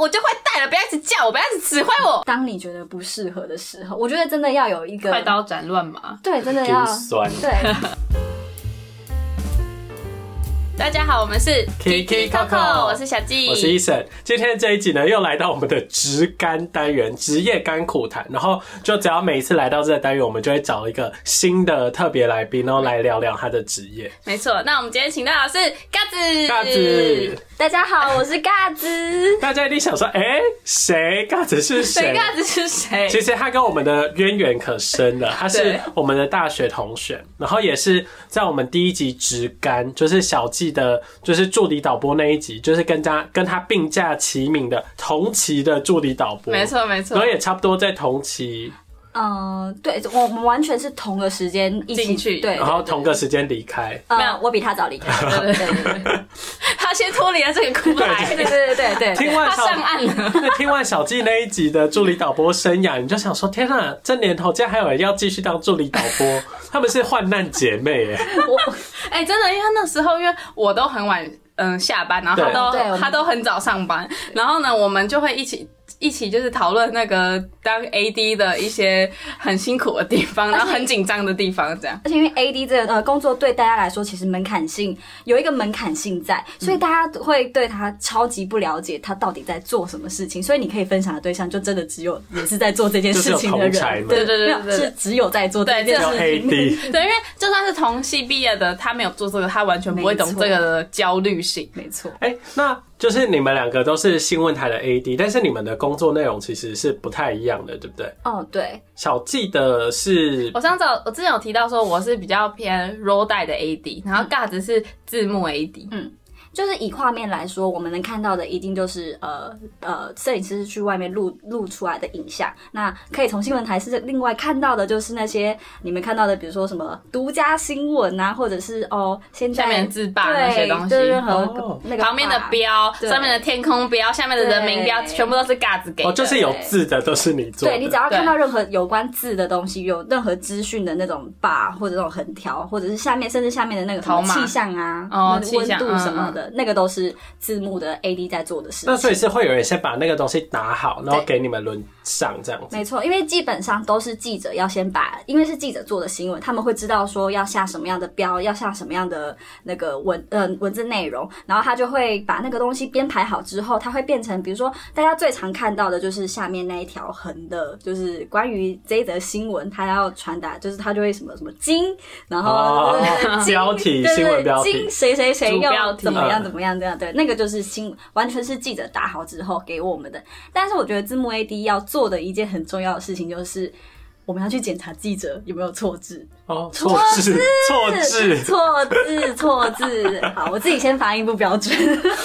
我就会带了，不要一直叫我，不要一直指挥我。当你觉得不适合的时候，我觉得真的要有一个快刀斩乱麻。对，真的要酸对。大家好，我们是 Kiki Coco 我是小纪，我是 eson。今天这一集呢，又来到我们的职干单元——职业干苦谈。然后，就只要每一次来到这个单元，我们就会找一个新的特别来宾，然后来聊聊他的职业。没错。那我们今天请到的是嘎子，嘎子，大家好，我是嘎子。大家一定想说，哎、谁？嘎子是谁谁？嘎子是谁？其实他跟我们的渊源可深了，他是我们的大学同学，然后也是在我们第一集直干，就是小纪的，就是助理导播那一集，就是跟他跟他并驾齐名的同期的助理导播，没错没错。然后也差不多在同期，嗯，对，我们完全是同个时间一起进去对，然后同个时时间离开。没有呃，我比他早离开，对对对对他先脱离了这个苦海，对对对对对。他听完小上岸了。那听完小纪那一集的助理导播生涯，你就想说：天哪，这年头竟然还有人要继续当助理导播，他们是患难姐妹哎。我哎、真的，因为那时候因为我都很晚嗯下班，然后他都他都很早上班，然后呢，我们就会一起。一起就是讨论那个当 AD 的一些很辛苦的地方，然后很紧张的地方，这样。而且因为 AD 这个呃工作对大家来说其实门槛性有一个门槛性在，所以大家会对他超级不了解他到底在做什么事情，所以你可以分享的对象就真的只有也是在做这件事情的人，对对对对对。是只有在做这件事情。AD，对，因为就算是同系毕业的，他没有做这个，他完全不会懂这个的焦虑性。没错，哎、那就是你们两个都是新闻台的 AD，但是你们的工作内容其实是不太一样的，对不对？哦对，小记的是我上次我之前有提到说我是比较偏 roll 带的 AD，然后嘎子是字幕 AD。就是以画面来说，我们能看到的一定就是呃呃，摄影师去外面录录出来的影像。那可以从新闻台是另外看到的，就是那些你们看到的，比如说什么独家新闻啊，或者是哦现在下面字霸那些东西对任何哦那个旁边的标，上面的天空标，下面的人名标，全部都是嘎子给的。哦，就是有字的都是你做的，对你只要看到任何有关字的东西，有任何资讯的那种 bar 或者那种横条，或者是下面甚至下面的那个什么气象啊、哦那个温度气象嗯什么的，那个都是字幕的 AD 在做的事情。那所以是会有人先把那个东西打好，然后给你们轮上这样子。没错，因为基本上都是记者要先把，因为是记者做的新闻，他们会知道说要下什么样的标，要下什么样的那个文呃文字内容，然后他就会把那个东西编排好之后，它会变成，比如说大家最常看到的就是下面那一条横的，就是关于这一则新闻，他要传达，就是他就会什么什么金，然后、哦标题新闻标题金谁谁谁主标要题嗯怎么样怎么样这样，对，那个就是新完全是记者打好之后给我们的。但是我觉得字幕 AD 要做的一件很重要的事情就是。我们要去检查记者有没有错字，哦，错字，错字，错字，错字。好，我自己先发音不标准。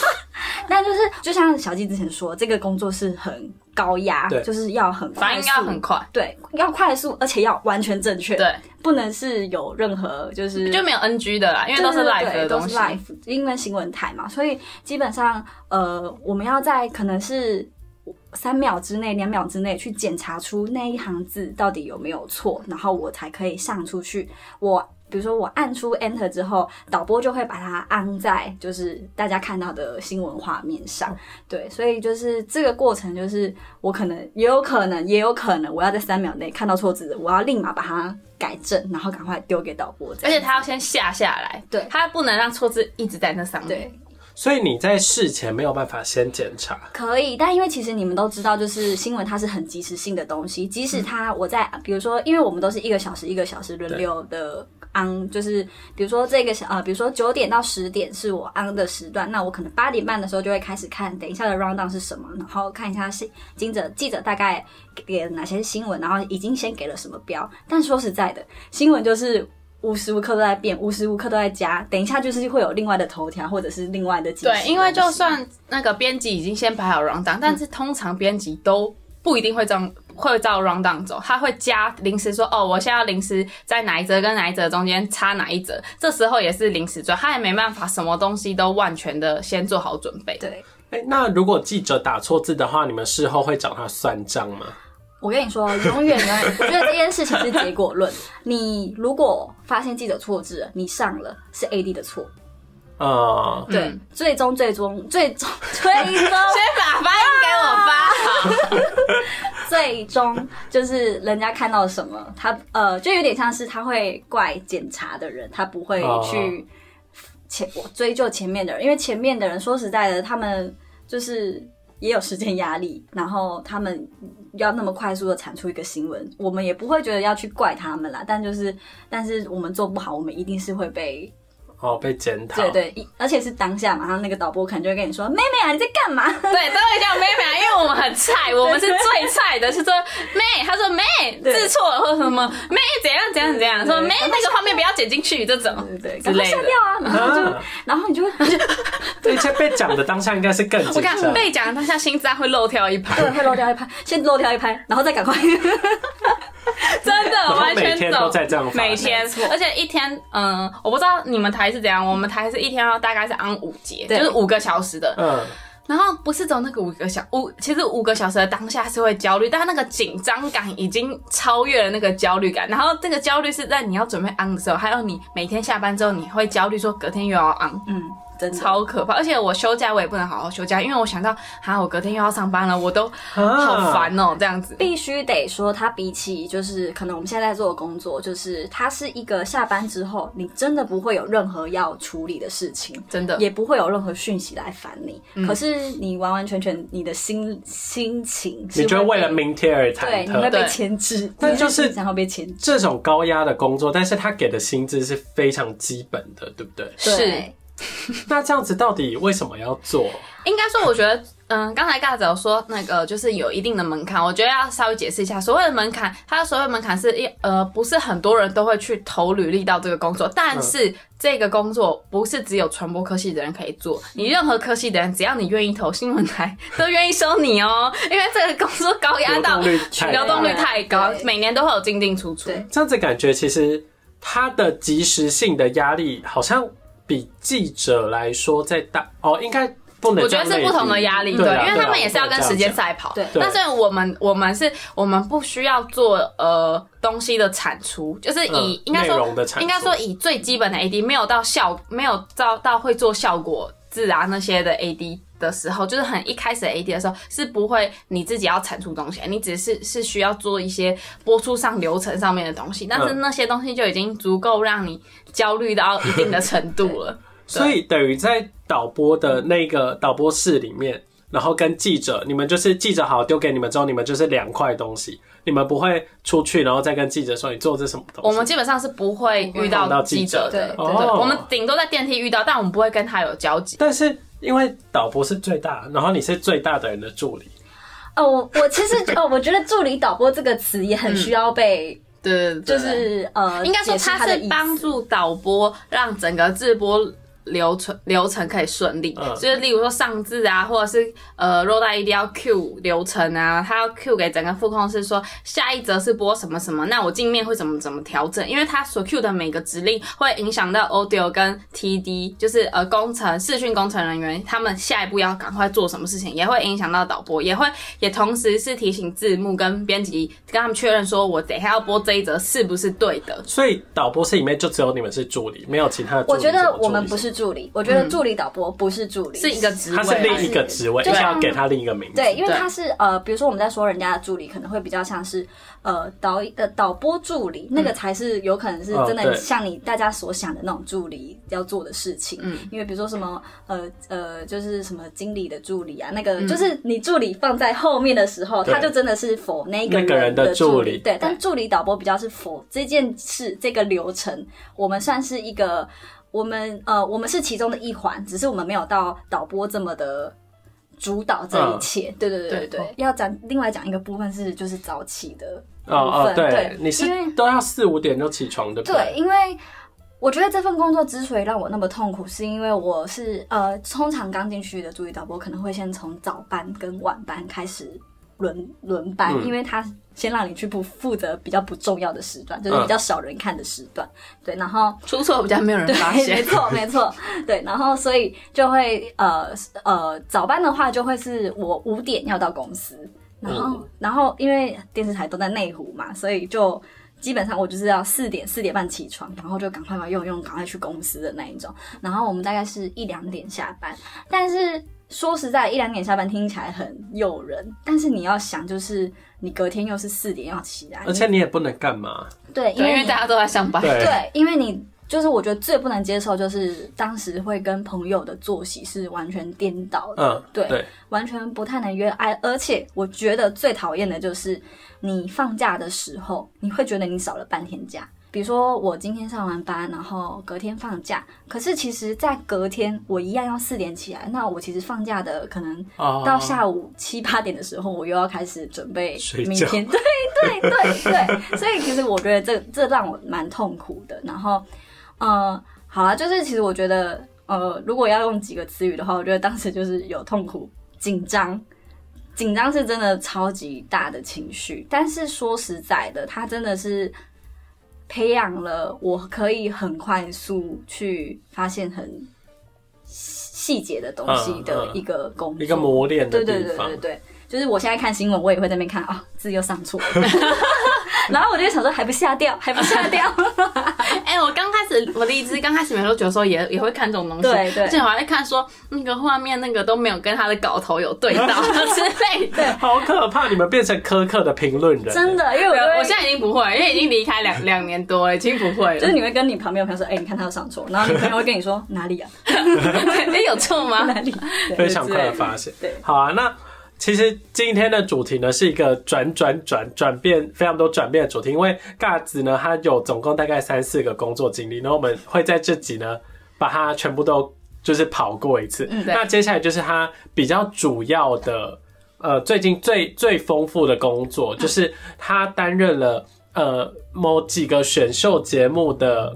那就是，就像小纪之前说，这个工作是很高压，就是要很快速，反应要很快，对，要快速，而且要完全正确，对，不能是有任何就是就没有 NG 的啦，因为都是 live 都是的东西。live，因为新闻台嘛，所以基本上呃，我们要在可能是三秒之内、两秒之内去检查出那一行字到底有没有错，然后我才可以上出去。我比如说我按出 Enter 之后，导播就会把它安在就是大家看到的新闻画面上。对，所以就是这个过程，就是我可能也有可能，也有可能我要在三秒内看到错字，我要立马把它改正，然后赶快丢给导播。而且他要先下下来，对他不能让错字一直在那上面。对。所以你在事前没有办法先检查。可以，但因为其实你们都知道，就是新闻它是很及时性的东西，即使它我在比如说，因为我们都是一个小时一个小时轮流的 on，就是比如说这个小呃，比如说九点到十点是我 on 的时段，那我可能八点半的时候就会开始看等一下的 round down 是什么，然后看一下是记者记者大概给了哪些新闻，然后已经先给了什么标。但说实在的，新闻就是。无时无刻都在变，无时无刻都在加。等一下就是会有另外的头条，或者是另外的对，因为就算那个编辑已经先排好 round down，但是通常编辑都不一定会这样会照 round down 走，他会加临时说哦，我现在要临时在哪一折跟哪一折中间插哪一折，这时候也是临时做，他也没办法什么东西都万全的先做好准备。对。哎、那如果记者打错字的话，你们事后会找他算账吗？我跟你说，永远永远，我觉得这件事情是结果论。你如果发现记者错字了，你上了是 AD 的错，呃，对，最终最终最终最终 先把发音给我发 最终就是人家看到什么，他呃，就有点像是他会怪检查的人，他不会去前我追究前面的人，因为前面的人说实在的，他们就是也有时间压力，然后他们要那么快速的产出一个新闻，我们也不会觉得要去怪他们啦。但就是，但是我们做不好，我们一定是会被哦，被检讨。对对，一而且是当下马上那个导播可能就会跟你说：“妹妹啊，你在干嘛？”对，都会叫妹妹啊，因为我们很菜，我们是最菜的，是说妹，他说妹字错了或者什么妹怎样怎样怎样，说妹那个画面不要剪进去这种对对，之类的赶快下掉。啊！然后就，然后你就会，对且被讲的当下应该是更我紧张。看被讲当下心脏会漏跳一拍，对，会漏掉一拍，先漏掉一拍，然后再赶快。真的后完全走每天都在这样发生每天，而且一天，嗯，我不知道你们台是怎样，我们台是一天要大概是按五节，就是五个小时的，嗯，然后不是走那个五个小五，其实五个小时的当下是会焦虑，但那个紧张感已经超越了那个焦虑感。然后这个焦虑是在你要准备 on 的时候，还有你每天下班之后，你会焦虑说隔天又要 on，嗯，真的。超可怕。而且我休假我也不能好好休假，因为我想到，哈，我隔天又要上班了，我都啊好烦哦、这样子。必须得说，它比起就是可能我们现在在做的工作，就是它是一个下班之后，你真的不会有任何要处理的事情，真的也不会有任何讯息来烦你。可是你完完全全你的心心情是你就会为了明天而对，忐忑。你会被牵制，但就是然后被牵制。这种高压的工作，但是他给的薪资是非常基本的，对不对？是对，那这样子到底为什么要做？应该说，我觉得，嗯，刚才尬子有说那个就是有一定的门槛，我觉得要稍微解释一下，所谓的门槛，它的所谓门槛是一呃，不是很多人都会去投履历到这个工作，但是这个工作不是只有传播科系的人可以做，你任何科系的人，只要你愿意投新闻台，都愿意收你哦，因为这个工作高压到流动率太高，每年都会有进进出出。对这样子感觉其实它的及时性的压力好像比记者来说再大哦，应该不能我觉得。是不同的压力，对，因为他们也是要跟时间赛跑。对对但是我们我们是我们不需要做呃东西的产出，就是以、嗯应该说应该说以最基本的 AD 没有到效没有到到会做效果字啊那些的 AD。的时候，就是很一开始 AD 的时候，是不会你自己要产出东西，你只是是需要做一些播出上流程上面的东西，但是嗯那些东西就已经足够让你焦虑到一定的程度了。所以等于在导播的那个导播室里面，然后跟记者，你们就是记者好丢给你们之后，你们就是两块东西，你们不会出去然后再跟记者说你做这什么东西。我们基本上是不会遇到记记者的，对我们顶多在电梯遇到，但我们不会跟他有交集。但是因为导播是最大，然后你是最大的人的助理，哦，我我其实哦，我觉得助理导播这个词也很需要被，对对对，就是呃，应该说他是帮助导播让整个直播流程流程可以顺利，嗯。就是例如说上字啊，或者是呃 r o d 一定要 Q 流程啊，他要 Q 给整个副控是说下一则是播什么什么，那我镜面会怎么怎么调整，因为他所 Q 的每个指令会影响到 Audio 跟 TD，就是呃工程视讯工程人员他们下一步要赶快做什么事情，也会影响到导播，也会也同时是提醒字幕跟编辑跟他们确认说我等一下要播这一则是不是对的。所以导播室里面就只有你们是助理，没有其他的助理我觉得我们不是助理，我觉得助理导播不是助理，是一个职位，他是另一个职位，就是要给他另一个名字。对，因为他是呃，比如说我们在说人家的助理，可能会比较像是呃导呃导播助理，那个才是有可能是真的像你大家所想的那种助理要做的事情。嗯，因为比如说什么呃呃，就是什么经理的助理啊，那个就是你助理放在后面的时候，对他就真的是否那个那个人的的助理理。对，但助理导播比较是否这件事这个流程，我们算是一个。我们呃，我们是其中的一环，只是我们没有到导播这么的主导这一切。对对对对对对，要讲另外讲一个部分是就是早起的部分。哦哦，对对，，你是都要四五点就起床，对不对，因为我觉得这份工作之所以让我那么痛苦，是因为我是呃，通常刚进去的助理导播可能会先从早班跟晚班开始轮轮班，嗯因为他先让你去不负责比较不重要的时段，就是比较少人看的时段。对，然后出错比较没有人发现，没。错没错，对，然后所以就会呃呃早班的话就会是我五点要到公司，然后、然后因为电视台都在内湖嘛，所以就基本上我就是要四点四点半起床，然后就赶快把用用，赶快去公司的那一种。然后我们大概是一两点下班，但是说实在，一两点下班听起来很诱人，但是你要想，就是你隔天又是四点要起来，而且你也不能干嘛。对，因为大家都在上班。对对，因为你就是我觉得最不能接受就是当时会跟朋友的作息是完全颠倒的，嗯，对对，完全不太能约。哎，而且我觉得最讨厌的就是你放假的时候，你会觉得你少了半天假。比如说我今天上完班，然后隔天放假，可是其实，在隔天我一样要四点起来，那我其实放假的可能哦到下午七八点的时候，我又要开始准备 明天。对对对对，所以其实我觉得这这让我蛮痛苦的。然后，呃，好啊，就是其实我觉得，呃，如果要用几个词语的话，我觉得当时就是有痛苦、紧张。紧张是真的超级大的情绪，但是说实在的，它真的是培养了我可以很快速去发现很细节的东西的一个工作，一个磨练的对对对对。对，就是我现在看新闻，我也会在那边看啊、字又上错了，然后我就想说还不下掉，还不下掉，哎、我刚开始我离职刚开始没多久的时候也也会看这种东西，对对而且我还在看说那个画面那个都没有跟他的稿头有对到 之类的。好可怕！你们变成苛刻的评论人，真。的，因为我我现在已经不会，因为已经离开两 两年多了，已经不会了。就是你会跟你旁边的朋友说，哎、你看他有上错，然后你朋友会跟你说哪里啊，哎，有错吗？哪里？非常快的发现。对好啊，那其实今天的主题呢是一个转转转转变非常多转变的主题，因为嘎子呢他有总共大概三四个工作经历，然后我们会在这集呢把它全部都就是跑过一次。嗯那接下来就是他比较主要的呃最近最最丰富的工作，就是他担任了呃某几个选秀节目的。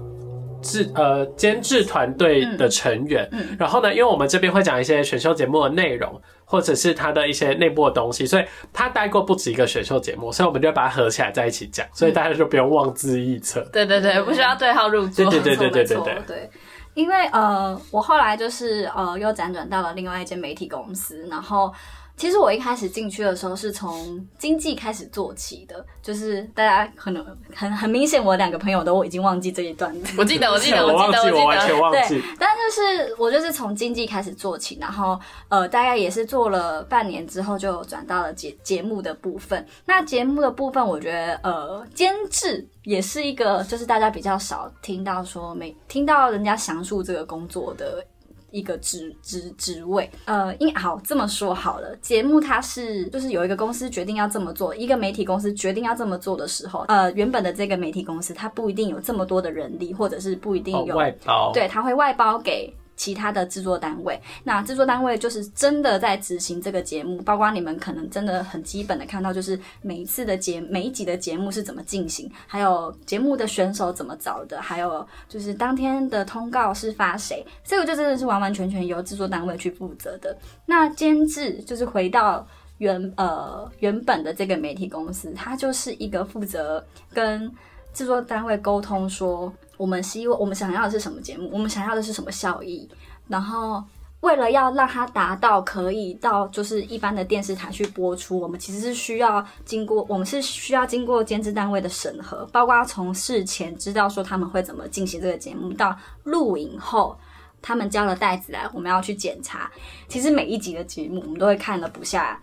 制呃监制团队的成员，嗯然后呢，因为我们这边会讲一些选秀节目的内容，或者是他的一些内部的东西，所以他待过不止一个选秀节目，所以我们就把它合起来在一起讲，所以大家就不用妄自臆测。对对对，不需要对号入座。对对对对对对。因为呃，我后来就是呃，又辗转到了另外一间媒体公司，然后其实我一开始进去的时候是从经济开始做起的，就是大家可能很很明显，我两个朋友都已经忘记这一段了。我记得，我记得，我忘记，得，我完记得。对全忘记。，但就是我就是从经济开始做起，然后呃，大概也是做了半年之后，就转到了节节目的部分。那节目的部分，我觉得呃，监制也是一个，就是大家比较少听到说没听到人家详述这个工作的。一个职职职位，呃，因好这么说好了，节目它是就是有一个公司决定要这么做，一个媒体公司决定要这么做的时候，呃，原本的这个媒体公司它不一定有这么多的人力，或者是不一定哦，有、外包，对，它会外包给其他的制作单位。那制作单位就是真的在执行这个节目，包括你们可能真的很基本的看到，就是每一次的节每一集的节目是怎么进行，还有节目的选手怎么找的，还有就是当天的通告是发谁，这个就真的是完完全全由制作单位去负责的。那监制就是回到。原呃原本的这个媒体公司，它就是一个负责跟制作单位沟通说，我们希望我们想要的是什么节目，我们想要的是什么效益，然后为了要让它达到可以到就是一般的电视台去播出，我们其实是需要经过我们是需要经过监制单位的审核，包括从事前知道说他们会怎么进行这个节目，到录影后。他们交了袋子来，我们要去检查。其实每一集的节目，我们都会看了不下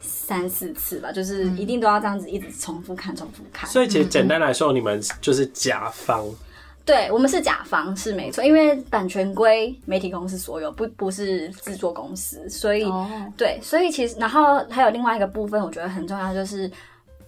三四次吧，就是一定都要这样子一直重复看、重复看。所以其实简单来说，你们就是甲方，对我们是甲方是没错，因为版权归媒体公司所有，不不是制作公司，所以、哦，对，所以其实然后还有另外一个部分，我觉得很重要，就是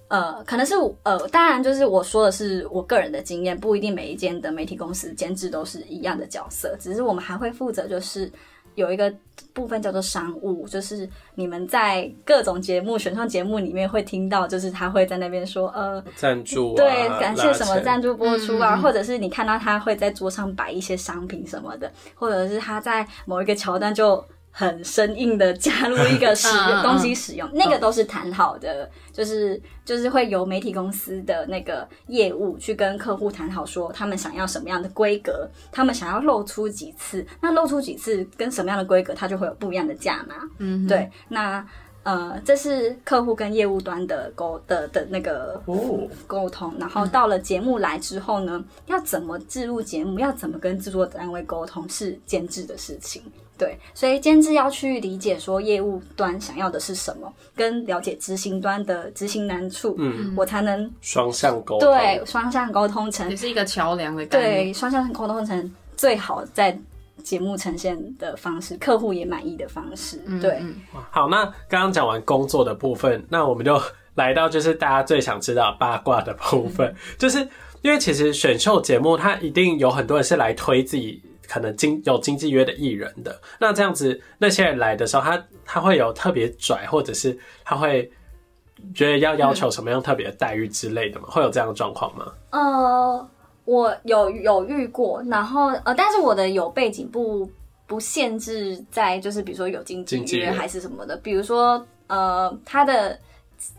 呃，可能是呃，当然就是我说的是我个人的经验，不一定每一间的媒体公司监制都是一样的角色，只是我们还会负责就是。有一个部分叫做商务，就是你们在各种节目、选秀节目里面会听到，就是他会在那边说，呃，赞助、啊，对，感谢什么赞助播出啊，或者是你看到他会在桌上摆一些商品什么的，或者是他在某一个桥段就很生硬的加入一个使嗯嗯嗯东西使用，那个都是谈好的，就是就是会由媒体公司的那个业务去跟客户谈好，说他们想要什么样的规格，他们想要露出几次，那露出几次跟什么样的规格，它就会有不一样的价码。嗯，对，那呃，这是客户跟业务端的沟的的那个哦，沟通，然后到了节目来之后呢，要怎么制录节目，要怎么跟制作单位沟通，是监制的事情。对，所以监制要去理解说业务端想要的是什么，跟了解执行端的执行难处，嗯，我才能双向沟通，对双向沟通成也是一个桥梁的概念。对双向沟通成最好在节目呈现的方式，客户也满意的方式。对，嗯好，那刚刚讲完工作的部分，那我们就来到就是大家最想知道八卦的部分，就是因为其实选秀节目它一定有很多人是来推自己可能经有经纪约的艺人的，那这样子那些人来的时候，他他会有特别拽，或者是他会觉得要要求什么样特别的待遇之类的吗？会有这样的状况吗？呃，我有有遇过，然后呃，但是我的有背景不不限制在就是比如说有经纪人约还是什么的，比如说呃他的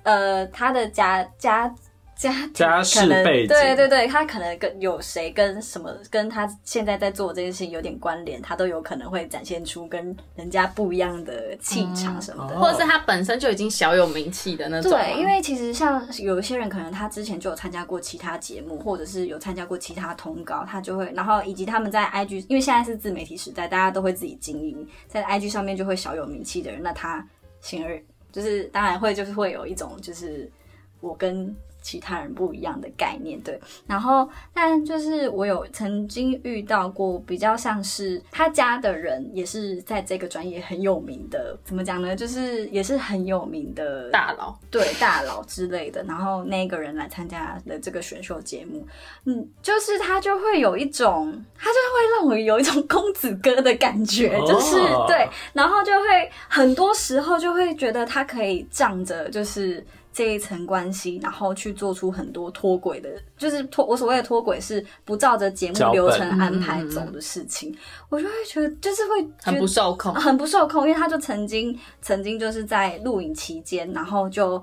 呃他的家家家庭家世可能背景对对对，他可能跟有谁跟什么跟他现在在做这件事情有点关联，他都有可能会展现出跟人家不一样的气场什么的。哦或者是他本身就已经小有名气的那种。对，因为其实像有一些人，可能他之前就有参加过其他节目，或者是有参加过其他通告，他就会，然后以及他们在 IG，因为现在是自媒体时代，大家都会自己经营，在 IG 上面就会小有名气的人，那他显而就是当然会就是会有一种就是我跟其他人不一样的概念，对。然后，但就是我有曾经遇到过比较像是他家的人也是在这个专业很有名的，怎么讲呢？就是也是很有名的大佬，对大佬之类的，然后那个人来参加的这个选秀节目，嗯，就是他就会有一种，他就会让我有一种公子哥的感觉，哦就是对，然后就会很多时候就会觉得他可以仗着就是。这一层关系，然后去做出很多脱轨的，就是脱我所谓的脱轨是不照着节目流程安排走的事情，我就会觉得就是会觉很得不受控。很不受控，因为他就曾经曾经就是在录影期间，然后就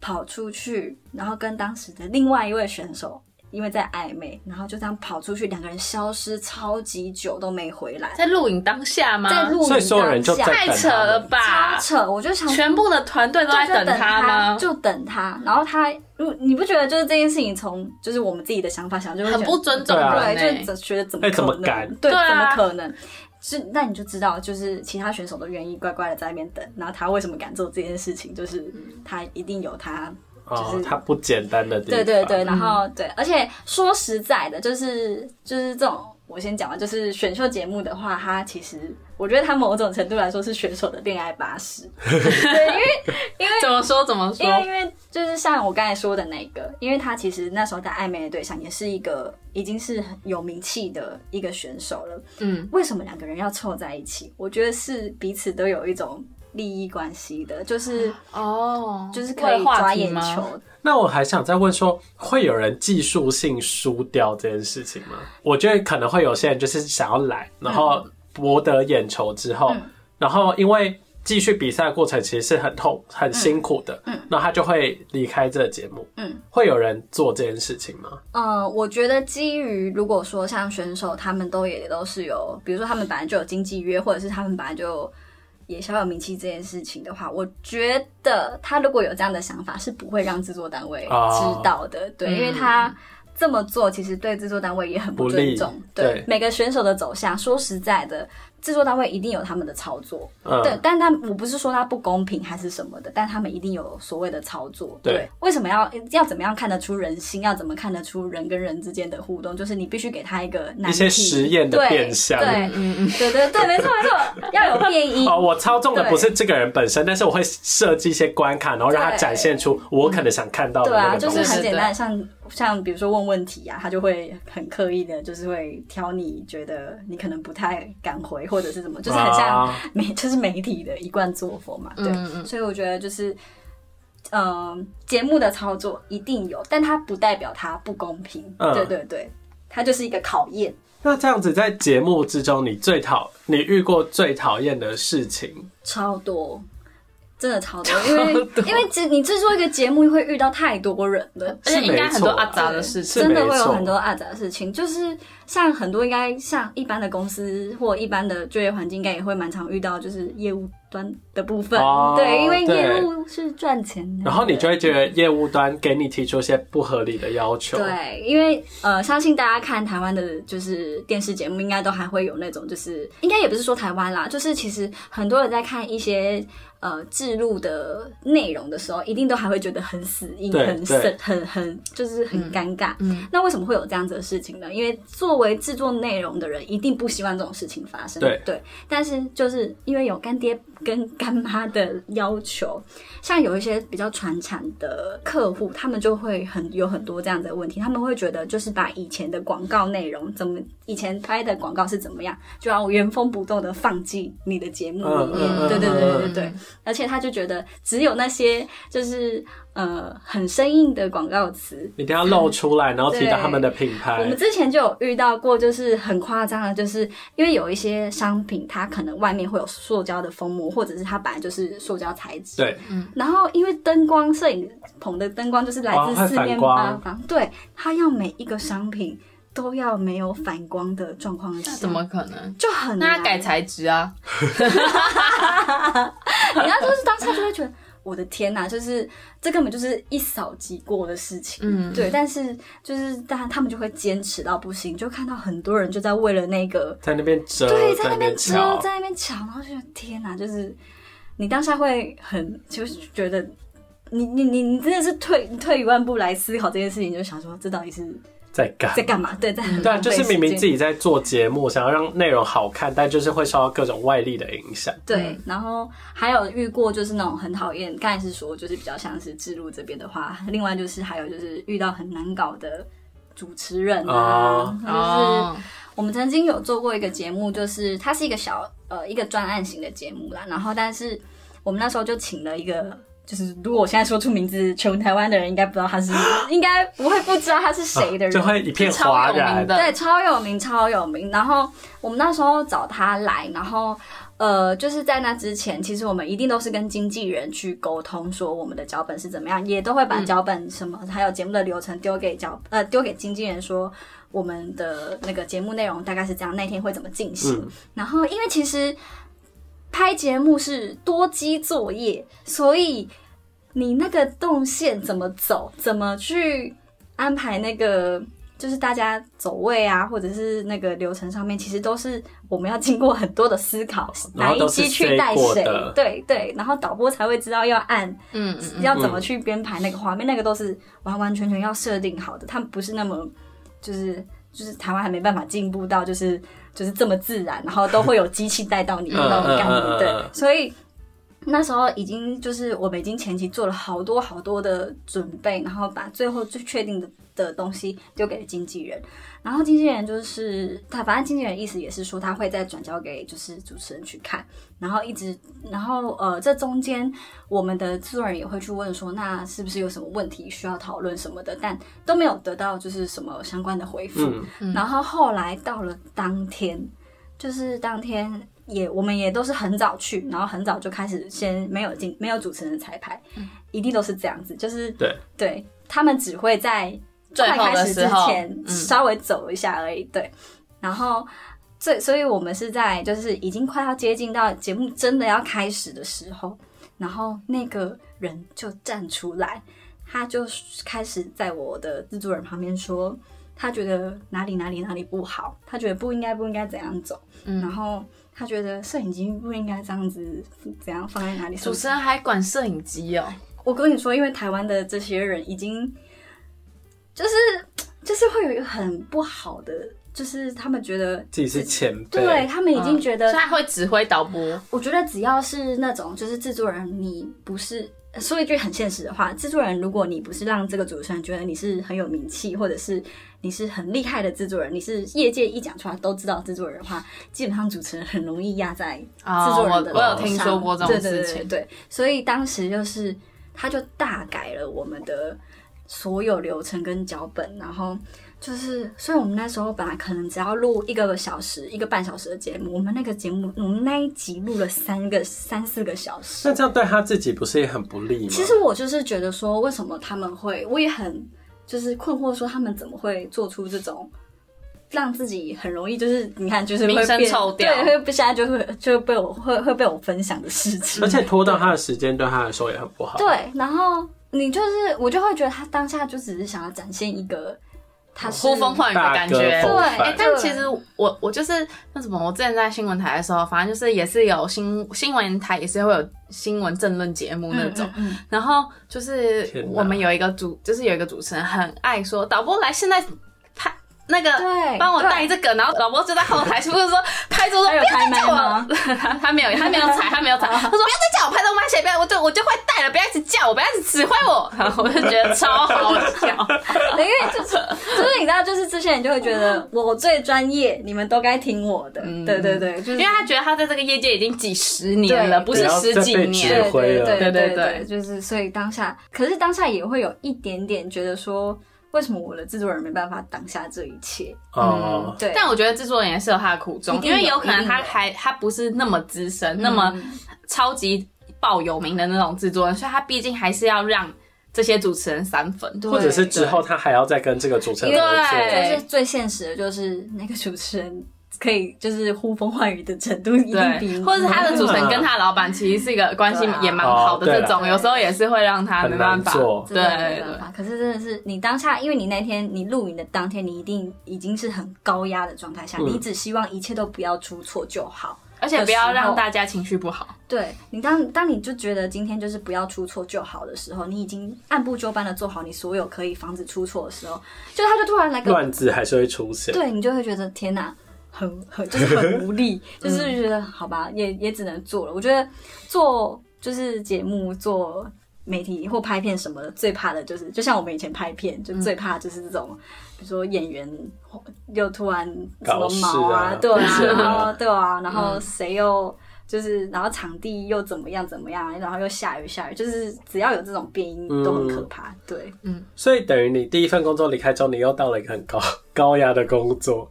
跑出去，然后跟当时的另外一位选手，因为在暧昧，然后就这样跑出去，两个人消失超级久都没回来，在录影当下吗？在录影所以所有人就当下太扯了吧超！扯，我就想全部的团队都在等他吗？就等他，然后他，如你不觉得就是这件事情从就是我们自己的想法想，就会很觉得不尊重对就觉得怎么哎可能？怎么敢对，对啊怎么可能？是，那你就知道，就是其他选手都愿意乖乖的在那边等，然后他为什么敢做这件事情？就是他一定有他，哦就，是它不简单的地方，对对对，然后对，而且说实在的，就是就是这种，我先讲完，就是选秀节目的话，它其实我觉得它某种程度来说是选手的恋爱巴士，对，因为因为怎么说怎么说因？为因为就是像我刚才说的那个，因为他其实那时候在暧昧的对象也是一个已经是很有名气的一个选手了。嗯，为什么两个人要凑在一起？我觉得是彼此都有一种利益关系的，就是哦，就是可以抓眼球。那我还想再问说，会有人技术性输掉这件事情吗？我觉得可能会有些人就是想要来，然后博得眼球之后，嗯然后因为继续比赛的过程其实是很痛、很辛苦的，嗯，那他就会离开这个节目，嗯，会有人做这件事情吗？呃，我觉得基于如果说像选手他们都也都是有，比如说他们本来就有经纪约，或者是他们本来就也小有名气这件事情的话，我觉得他如果有这样的想法，是不会让制作单位哦知道的，对，因为嗯他。这么做其实对制作单位也很不尊重，对每个选手的走向，说实在的，制作单位一定有他们的操作，嗯，对，但他我不是说他不公平还是什么的，但他们一定有所谓的操作。对，为什么要要怎么样看得出人心？要怎么看得出人跟人之间的互动？就是你必须给他一个一些实验的变相对，嗯嗯，对对对，没错没错，要有变音。哦，我操纵的不是这个人本身，但是我会设计一些关卡，然后让他展现出我可能想看到的对啊，就是那个东西。很简单，像像比如说问问题啊，他就会很刻意的，就是会挑你觉得你可能不太敢回，或者是什么，就是很像啊媒，就是媒体的一贯作风嘛。对，嗯嗯所以我觉得就是，嗯、节目的操作一定有，但它不代表它不公平。嗯对对对，它就是一个考验。那这样子在节目之中，你最讨你遇过最讨厌的事情，超多，真的超多，因为因为制你制作一个节目会遇到太多人了，而且应该很多阿杂的事情。真的会有很多阿杂的事情，就是像很多应该像一般的公司或一般的就业环境，应该也会蛮常遇到，就是业务端的部分，哦对，因为业务是赚钱的，然后你就会觉得业务端给你提出一些不合理的要求，对，因为呃，相信大家看台湾的就是电视节目，应该都还会有那种，就是应该也不是说台湾啦，就是其实很多人在看一些呃制录的内容的时候，一定都还会觉得很死硬，对很很很就是很尴尬。嗯，那为什么会有这样子的事情呢？因为作为制作内容的人，一定不希望这种事情发生。对。对，但是就是因为有干爹跟干妈的要求，像有一些比较传产的客户，他们就会很有很多这样的问题，他们会觉得就是把以前的广告内容怎么以前拍的广告是怎么样，就要原封不动的放进你的节目里面。对对对对嗯对对，而且他就觉得只有那些就是呃很生硬的广告词一定要露出来，然后提到他们的品牌。我们之前就有遇到过，就是很夸张的，就是因为有一些商品，它可能外面会有塑胶的封膜，或者是它本来就是塑胶材质。。对，然后因为灯光，摄影棚的灯光就是来自四面八方，对，它要每一个商品都要没有反光的状况下，怎么可能？就很难那他改材质啊？人家就是当下就会觉得，我的天哪，就是这根本就是一扫即过的事情。嗯对。但是就是，但他们就会坚持到不行，就看到很多人就在为了那个，在那边折，对，在在那边敲遮，，在那边抢，然后就觉得天哪，就是你当下会很，就是觉得。你你你你真的是退退一万步来思考这件事情，就想说这到底是在干。在干嘛？对，在很对啊，就是明明自己在做节目，想要让内容好看，但就是会受到各种外力的影响。对，然后还有遇过就是那种很讨厌，刚才是说就是比较像是制录这边的话，另外就是还有就是遇到很难搞的主持人啊，哦就是哦，我们曾经有做过一个节目，就是它是一个小呃一个专案型的节目啦，然后但是我们那时候就请了一个。就是如果我现在说出名字，全台湾的人应该不知道他是，应该不会不知道他是谁的人，就会一片超有哗然名。的对，超有名，超有名。然后我们那时候找他来，然后呃，就是在那之前，其实我们一定都是跟经纪人去沟通，说我们的脚本是怎么样，也都会把脚本什么，还有节目的流程丢给脚呃丢给经纪人说。我们的那个节目内容大概是这样，那天会怎么进行？嗯然后，因为其实拍节目是多机作业，所以你那个动线怎么走，怎么去安排那个，就是大家走位啊，或者是那个流程上面，其实都是我们要经过很多的思考，哪一机去带谁，对对，然后导播才会知道要按嗯嗯要怎么去编排那个画面，那个都是完完全全要设定好的，他们不是那么就是就是台湾还没办法进步到就是就是这么自然，然后都会有机器带到你的 那种概嗯嗯嗯嗯念，对嗯，所以。那时候已经就是我们已经前期做了好多好多的准备，然后把最后最确定的的东西丢给了经纪人，然后经纪人就是他，反正经纪人意思也是说他会再转交给就是主持人去看，然后一直，然后呃这中间我们的制作人也会去问说，那是不是有什么问题需要讨论什么的，但都没有得到就是什么相关的回复。嗯，然后后来到了当天，就是当天也我们也都是很早去，然后很早就开始先没有进没有主持人彩排，一定都是这样子，就是对。对他们只会在最后快开始之的时候前嗯稍微走一下而已，对，然后。最，所以我们是在就是已经快要接近到节目真的要开始的时候，然后那个人就站出来，他就开始在我的制作人旁边说，他觉得哪里哪里哪里不好，他觉得不应该不应该怎样走，嗯然后他觉得摄影机不应该这样子怎样放在哪里。主持人还管摄影机哦，我跟你说，因为台湾的这些人已经就是 就是会有一个很不好的，就是他们觉得自己是前辈，对他们已经觉得所以他会指挥导播。我觉得只要是那种就是制作人，你不是说一句很现实的话，制作人如果你不是让这个主持人觉得你是很有名气，或者是你是很厉害的制作人，你是业界一讲出来都知道制作人的话，基本上主持人很容易压在制作人的哦我我有听说过这种对对对事情对对，所以当时就是他就大改了我们的所有流程跟脚本，然后。就是，所以我们那时候本来可能只要录一个小时、一个半小时的节目，我们那个节目，我们那一集录了三个、三四个小时那。这样对他自己不是也很不利吗？其实我就是觉得说，为什么他们会，我也很就是困惑，说他们怎么会做出这种，让自己很容易就是你看就是会名声变臭掉对，会现在就会就被我会会被我分享的事情，而且拖到他的时间对他来说也很不好。对，然后你就是我就会觉得他当下就只是想要展现一个他是呼风唤雨的感觉。对但其实我我就是那什么，我之前在新闻台的时候，反正就是也是有新新闻台也是会有新闻政论节目那种，嗯嗯然后就是我们有一个主，就是有一个主持人很爱说导播来现在拍那个对帮我带这个，然后老婆就在后台是不是说拍桌说不要再叫吗我，他 他没有他没有踩他没有踩，他 说不要再叫我拍动漫鞋，不要我就我就会带了，不要一直叫我，不要一直指挥我，然 后我就觉得超好笑。对因为就是就是你知道，就是之前你就会觉得我最专业，你们都该听我的，对对对，就是因为他觉得他在这个业界已经几十年了，不是十几年。对对对对对。就是所以当下，可是当下也会有一点点觉得说，为什么我的制作人没办法挡下这一切？哦，对，但我觉得制作人也是有他的苦衷因为有可能他还他不是那么资深、那么超级爆有名的那种制作人，所以他毕竟还是要让这些主持人散粉。对或者是之后他还要再跟这个主持人合对作。就是最现实的，就是那个主持人可以就是呼风唤雨的程度一定或者是他的主持人跟他的老板其实是一个关系也蛮好的，这种哦有时候也是会让他没办法。难做，真的没对办法。可是真的是你当下，因为你那天你录影的当天，你一定已经是很高压的状态下，嗯你只希望一切都不要出错就好。而且不要让大家情绪不好。对你当当你就觉得今天就是不要出错就好的时候，你已经按部就班的做好你所有可以防止出错的时候，就他就突然来个乱子还是会出现。对你就会觉得天哪，很很就是很 无力，就是觉得好吧，也也只能做了。我觉得做就是节目做。媒体或拍片什么的，最怕的就是，就像我们以前拍片，就最怕就是这种，比如说演员又突然什么毛啊对啊，然后对啊，然后谁又就是，然后场地又怎么样怎么样，然后又下雨下雨，就是只要有这种变音都很可怕。对，嗯所以等于你第一份工作离开之后，你又到了一个很高高压的工作。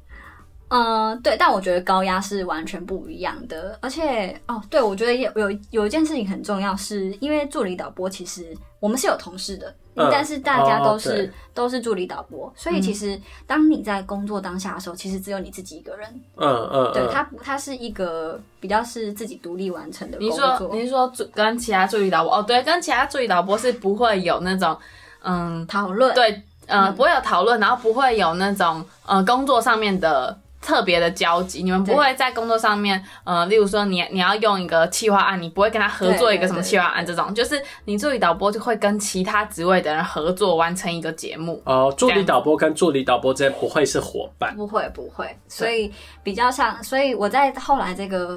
嗯，对，但我觉得高压是完全不一样的，而且哦，对，我觉得有有有一件事情很重要，是因为助理导播其实我们是有同事的，嗯但是大家都是、哦都是助理导播，所以其实当你在工作当下的时候，其实只有你自己一个人，嗯嗯嗯，对它它是一个比较是自己独立完成的工你说作。你是说助跟其他助理导播？哦，对，跟其他助理导播是不会有那种嗯，讨论，对，呃，不会有讨论，然后不会有那种呃工作上面的。特别的交集，你们不会在工作上面，呃，例如说你你要用一个企划案，你不会跟他合作一个什么企划案，这种就是你助理导播就会跟其他职位的人合作完成一个节目。哦，助理导播跟助理导播之间不会是伙伴。不会不会，所以比较像，所以我在后来这个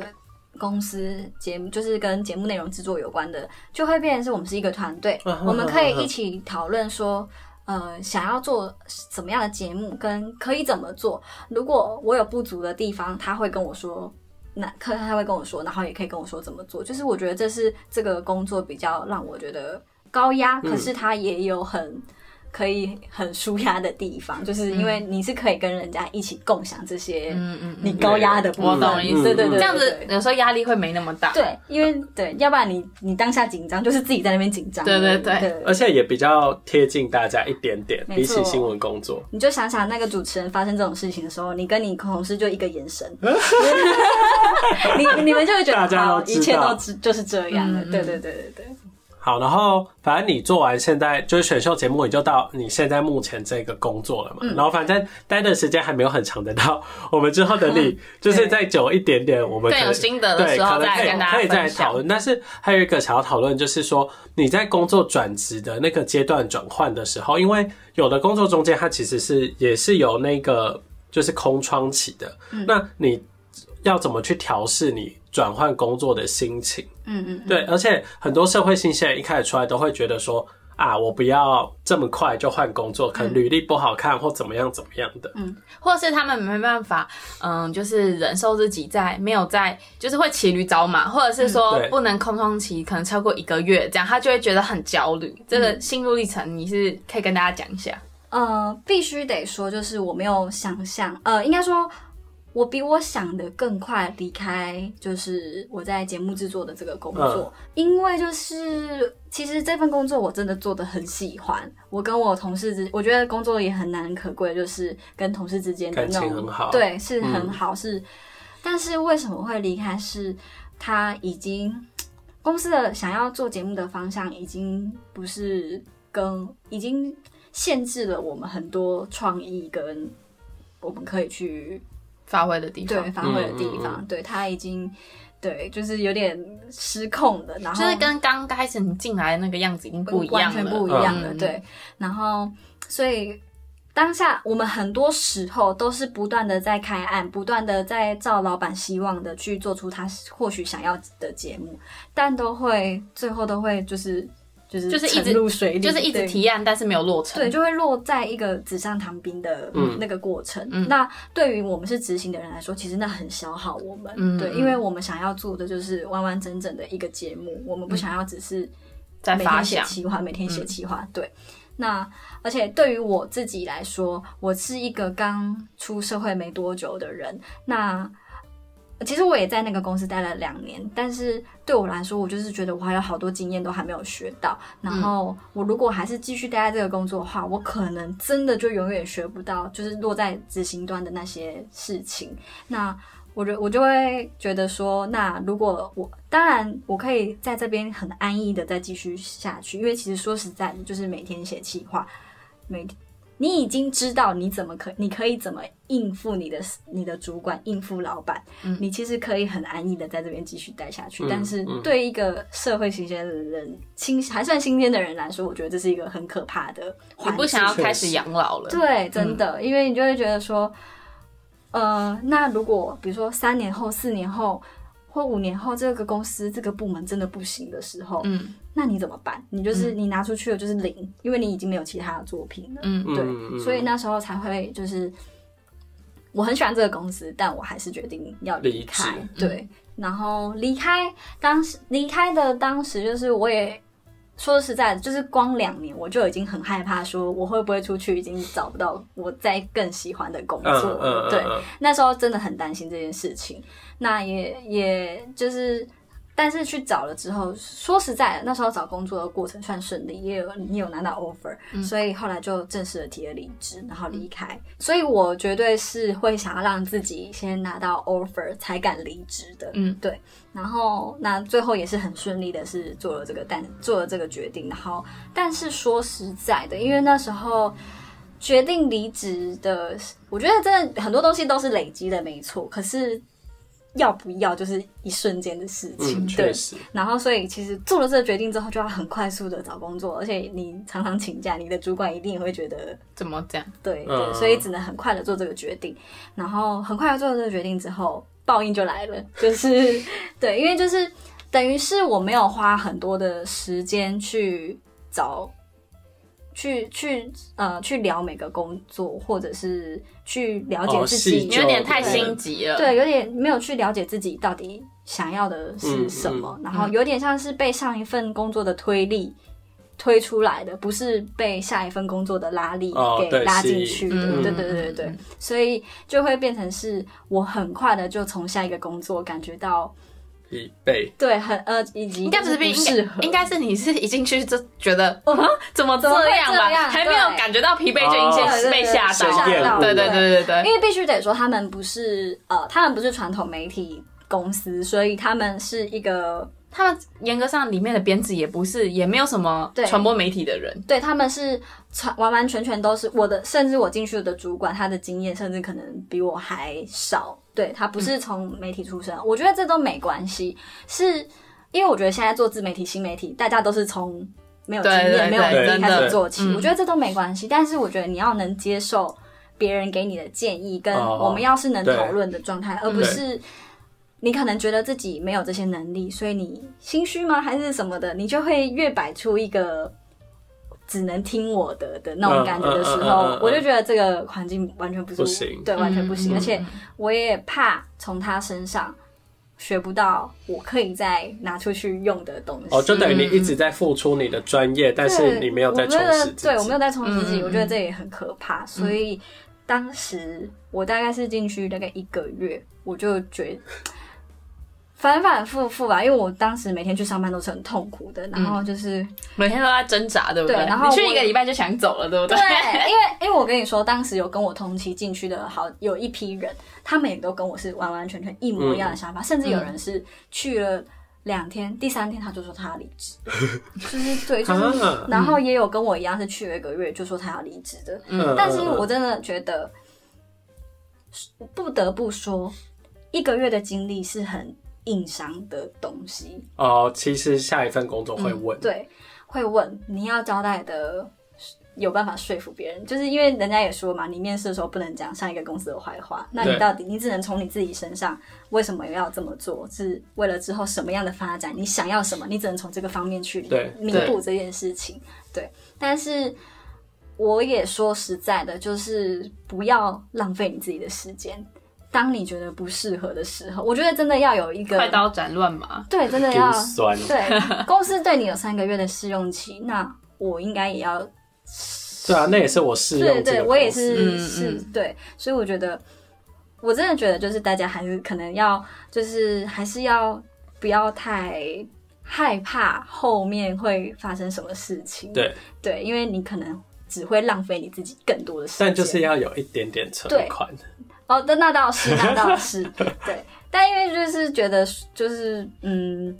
公司节目，就是跟节目内容制作有关的，就会变成是我们是一个团队，我们可以一起讨论说。呃，想要做什么样的节目，跟可以怎么做？如果我有不足的地方，他会跟我说，那可他会跟我说，然后也可以跟我说怎么做。就是我觉得这是这个工作比较让我觉得高压，可是它也有很可以很舒压的地方，就是因为你是可以跟人家一起共享这些嗯嗯你高压的部分。我懂意思对对对，这样子有时候压力会没那么大。对，因为对，要不然你你当下紧张，就是自己在那边紧张。对对对对而且也比较贴近大家一点点，比起新闻工作。你就想想那个主持人发生这种事情的时候，你跟你同事就一个眼神，你你们就会觉得大家都好，一切都知就是这样的。对对对对对。好，然后反正你做完现在就是选秀节目，你就到你现在目前这个工作了嘛。嗯然后反正待的时间还没有很长的，到我们之后等你 就是再久一点点，我们有心得的对时候再跟大家可以再讨论。但是还有一个想要讨论，就是说你在工作转职的那个阶段转换的时候，因为有的工作中间它其实是也是有那个就是空窗期的，嗯那你要怎么去调试你转换工作的心情？嗯嗯，对，而且很多社会新鲜人一开始出来都会觉得说啊，我不要这么快就换工作，可能履历不好看或怎么样怎么样的。嗯或是他们没办法，嗯，就是忍受自己在没有在，就是会骑驴找马，或者是说不能空窗期，可能超过一个月这样，他就会觉得很焦虑。这个心路历程，你是可以跟大家讲一下。呃，必须得说，就是我没有想象，呃，应该说我比我想的更快离开，就是我在节目制作的这个工作，因为就是其实这份工作我真的做的很喜欢。我跟我同事之，我觉得工作也很难可贵，就是跟同事之间的感那种情很好对，是很好，是。但是为什么会离开？是他已经公司的想要做节目的方向已经不是跟已经限制了我们很多创意跟我们可以去发挥的地方，对发挥的地方，对他已经对就是有点失控了，然后就是跟刚开始你进来的那个样子已经不一样了，完全不一样了，嗯。对。然后，所以当下我们很多时候都是不断的在开案，不断的在照老板希望的去做出他或许想要的节目，但都会最后都会就是就是就是一直沉入水里，就是一直提案，但是没有落成。对，就会落在一个纸上谈兵的嗯那个过程。嗯那对于我们是执行的人来说，其实那很消耗我们。对，因为我们想要做的就是完完整整的一个节目，我们不想要只是在发每天写想，企划，每天写嗯企划。对，那而且对于我自己来说，我是一个刚出社会没多久的人，那。其实我也在那个公司待了两年，但是对我来说，我就是觉得我还有好多经验都还没有学到。然后我如果还是继续待在这个工作的话，我可能真的就永远学不到，就是落在执行端的那些事情。那我就我就会觉得说，那如果我当然我可以在这边很安逸的再继续下去，因为其实说实在的，就是每天写企划，每你已经知道你怎么可你可以怎么应付你的你的主管，应付老板，你其实可以很安逸的在这边继续待下去。嗯但是嗯对一个社会新鲜的人，新还算新鲜的人来说，我觉得这是一个很可怕的你环境。不想要开始养老了。对，真的，因为你就会觉得说，呃，那如果比如说三年后、四年后或五年后，这个公司这个部门真的不行的时候，嗯那你怎么办？你就是、你拿出去的就是零，因为你已经没有其他的作品了。嗯对，所以那时候才会就是，我很喜欢这个公司，但我还是决定要离开。对，然后离开当时离开的当时，就是我也说实在的，就是光两年我就已经很害怕，说我会不会出去已经找不到我在更喜欢的工作嗯了。嗯，对，嗯那时候真的很担心这件事情。那也也就是，但是去找了之后，说实在的，那时候找工作的过程算顺利，也有你有拿到 offer，、所以后来就正式的提了离职，然后离开。所以我绝对是会想要让自己先拿到 offer 才敢离职的。嗯，对。然后那最后也是很顺利的，是做了这个但做了这个决定。然后，但是说实在的，因为那时候。决定离职的，我觉得真的很多东西都是累积的，没错。可是要不要就是一瞬间的事情，嗯，对然后，所以其实做了这个决定之后，就要很快速的找工作，而且你常常请假，你的主管一定也会觉得怎么这样？对嗯对，所以只能很快的做这个决定。然后很快的做了这个决定之后，报应就来了，就是对，因为就是等于是我没有花很多的时间去找。去去呃去聊每个工作，或者是去了解哦自己，有点太心急了。对，有点没有去了解自己到底想要的是什么，然后有点像是被上一份工作的推力推出来的，不是被下一份工作的拉力给拉进去的。嗯对对对对对，所以就会变成是我很快的就从下一个工作感觉到必备。对很呃以及应该不是不应适合，该应该是你是一进去就觉得哦怎么这样吧，还没有感觉到疲惫就已经被吓到了。对对对对对因为必须得说，他们不是呃，他们不是传统媒体公司，所以他们是一个他们严格上里面的编制也不是，也没有什么传播媒体的人。对，他们是传完完全全都是我的，甚至我进去的主管，他的经验甚至可能比我还少。对他不是从媒体出身，我觉得这都没关系，是因为我觉得现在做自媒体、新媒体，大家都是从没有经验、没有对能力开始做起，嗯我觉得这都没关系。但是我觉得你要能接受别人给你的建议，跟哦我们要是能讨论的状态，而不对是。你可能觉得自己没有这些能力，所以你心虚吗？还是什么的？你就会越摆出一个只能听我的的那种感觉的时候，我就觉得这个环境完全不是不行对，完全不行。嗯而且我也怕从他身上学不到我可以再拿出去用的东西。哦，就等于你一直在付出你的专业，但是你没有在充我觉得实自己。对我没有在充实自己，我觉得这也很可怕。所以当时我大概是进去大概一个月，我就觉得反反复复吧，因为我当时每天去上班都是很痛苦的，然后就是、每天都在挣扎，对不对？然后你去一个礼拜就想走了，对不对？对，因为因为我跟你说，当时有跟我同期进去的好有一批人，他们也都跟我是完完全全一模一样的想法，甚至有人是去了两天，第三天他就说他要离职，就是对，就是，啊。然后也有跟我一样是去了一个月就说他要离职的，嗯但是我真的觉得不得不说，一个月的经历是很硬伤的东西，哦，其实下一份工作会问，对，会问你要交代的，有办法说服别人，就是因为人家也说嘛，你面试的时候不能讲上一个公司的坏话，那你到底你只能从你自己身上为什么要这么做，是为了之后什么样的发展，你想要什么，你只能从这个方面去弥补这件事情。对，但是我也说实在的，就是不要浪费你自己的时间。当你觉得不适合的时候，我觉得真的要有一个快刀斩乱麻，对，真的要 酸，对，公司对你有三个月的试用期，那我应该也要。对啊，那也是我试用对对，我也是、嗯是嗯对，所以我觉得，我真的觉得就是大家还是可能要，就是还是要不要太害怕后面会发生什么事情。对，对，因为你可能只会浪费你自己更多的时间。但就是要有一点点存对。款，哦，那那倒是，那倒是，对。但因为就是觉得，就是嗯，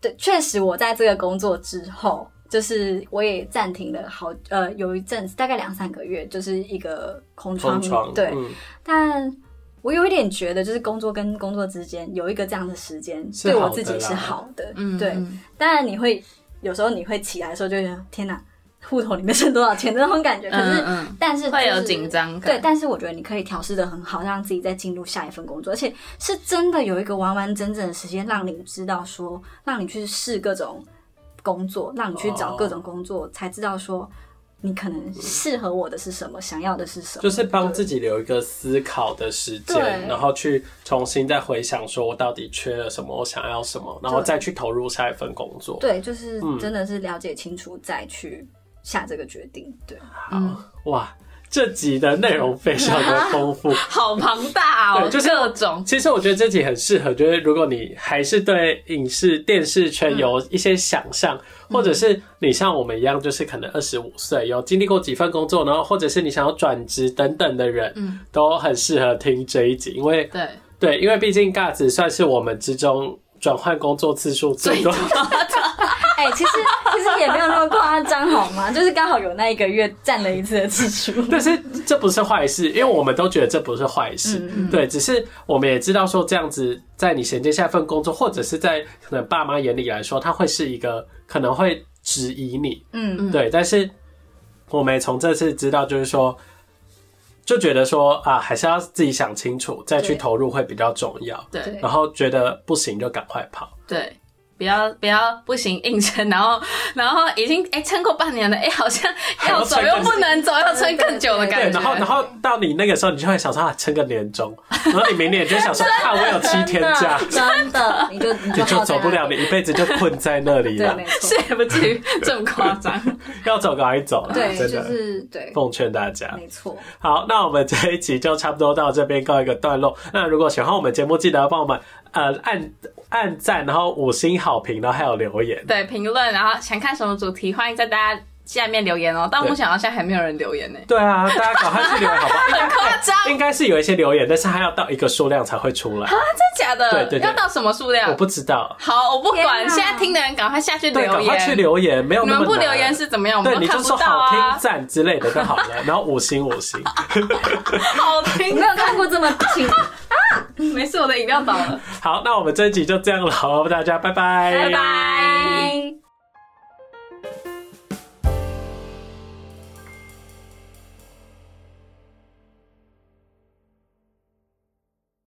对，确实我在这个工作之后，就是我也暂停了好呃有一阵子，大概两三个月，就是一个空窗，空窗，对。嗯但我有一点觉得，就是工作跟工作之间有一个这样的时间，对我自己是好的，嗯，对。嗯当然你会有时候你会起来的时候就觉得天哪，户头里面剩多少钱的那种感觉，可是。嗯嗯，但是、就是、会有紧张感，对，但是我觉得你可以调试的很好，让自己再进入下一份工作，而且是真的有一个完完整整的时间，让你知道说，让你去试各种工作，让你去找各种工作，才知道说你可能适合我的是什么，想要的是什么，就是帮自己。留一个思考的时间，然后去重新再回想，说我到底缺了什么，我想要什么，然后再去投入下一份工作。对，就是嗯真的是了解清楚再去下这个决定。对，好，哇，这集的内容非常的丰富。好庞大哦，对就是各种，其实我觉得这集很适合，就是如果你还是对影视电视圈有一些想象，或者是你像我们一样，就是可能二十五岁有经历过几份工作，然后或者是你想要转职等等的人，嗯都很适合听这一集，因为对，对，因为毕竟尬子算是我们之中转换工作次数最多。哎、其实其实也没有那么夸张，好吗？就是刚好有那一个月占了一次的次数。但是这不是坏事，因为我们都觉得这不是坏事。嗯对，只是我们也知道说这样子，在你衔接下一份工作，或者是在可能爸妈眼里来说，他会是一个可能会质疑你。嗯嗯，对，但是我们也从这次知道，就是说，就觉得说啊，还是要自己想清楚，再去投入会比较重要。对对然后觉得不行就赶快跑。对。不要不要不行硬撑，然后然后已经哎撑过半年了，哎好像要走又不能走，要撑更久的，感觉。然后然后到你那个时候，你就会想说啊，撑个年终，然后你明年就会想说啊，我有七天假，真的，你就你你就走不了，你一辈子就困在那里，了是，也不至于这么夸张。要走赶快走啦，对，就真的。是对，奉劝大家，没错。好，那我们这一集就差不多到这边告一个段落。那如果喜欢我们节目，记得要帮我们呃按按赞，然后五星好评，然后还有留言。对，评论，然后想看什么主题，欢迎在大家下面留言哦。但我想到现在还没有人留言呢，对啊，大家赶快去留言好不好？很夸张，应该是有一些留言，但是它要到一个数量才会出来啊。真假的？对对对要到什么数量我？不知道，好，我不管，现在听的人赶快下去留言赶快去。留言，没有你们不留言是怎么样？我对，们都看不你就说到好听啊。赞之类的就好了，然后五星五星。好听没，有看过这么清，没事，我的饮料倒了。好，那我们这一集就这样了，好，大家拜拜，拜拜。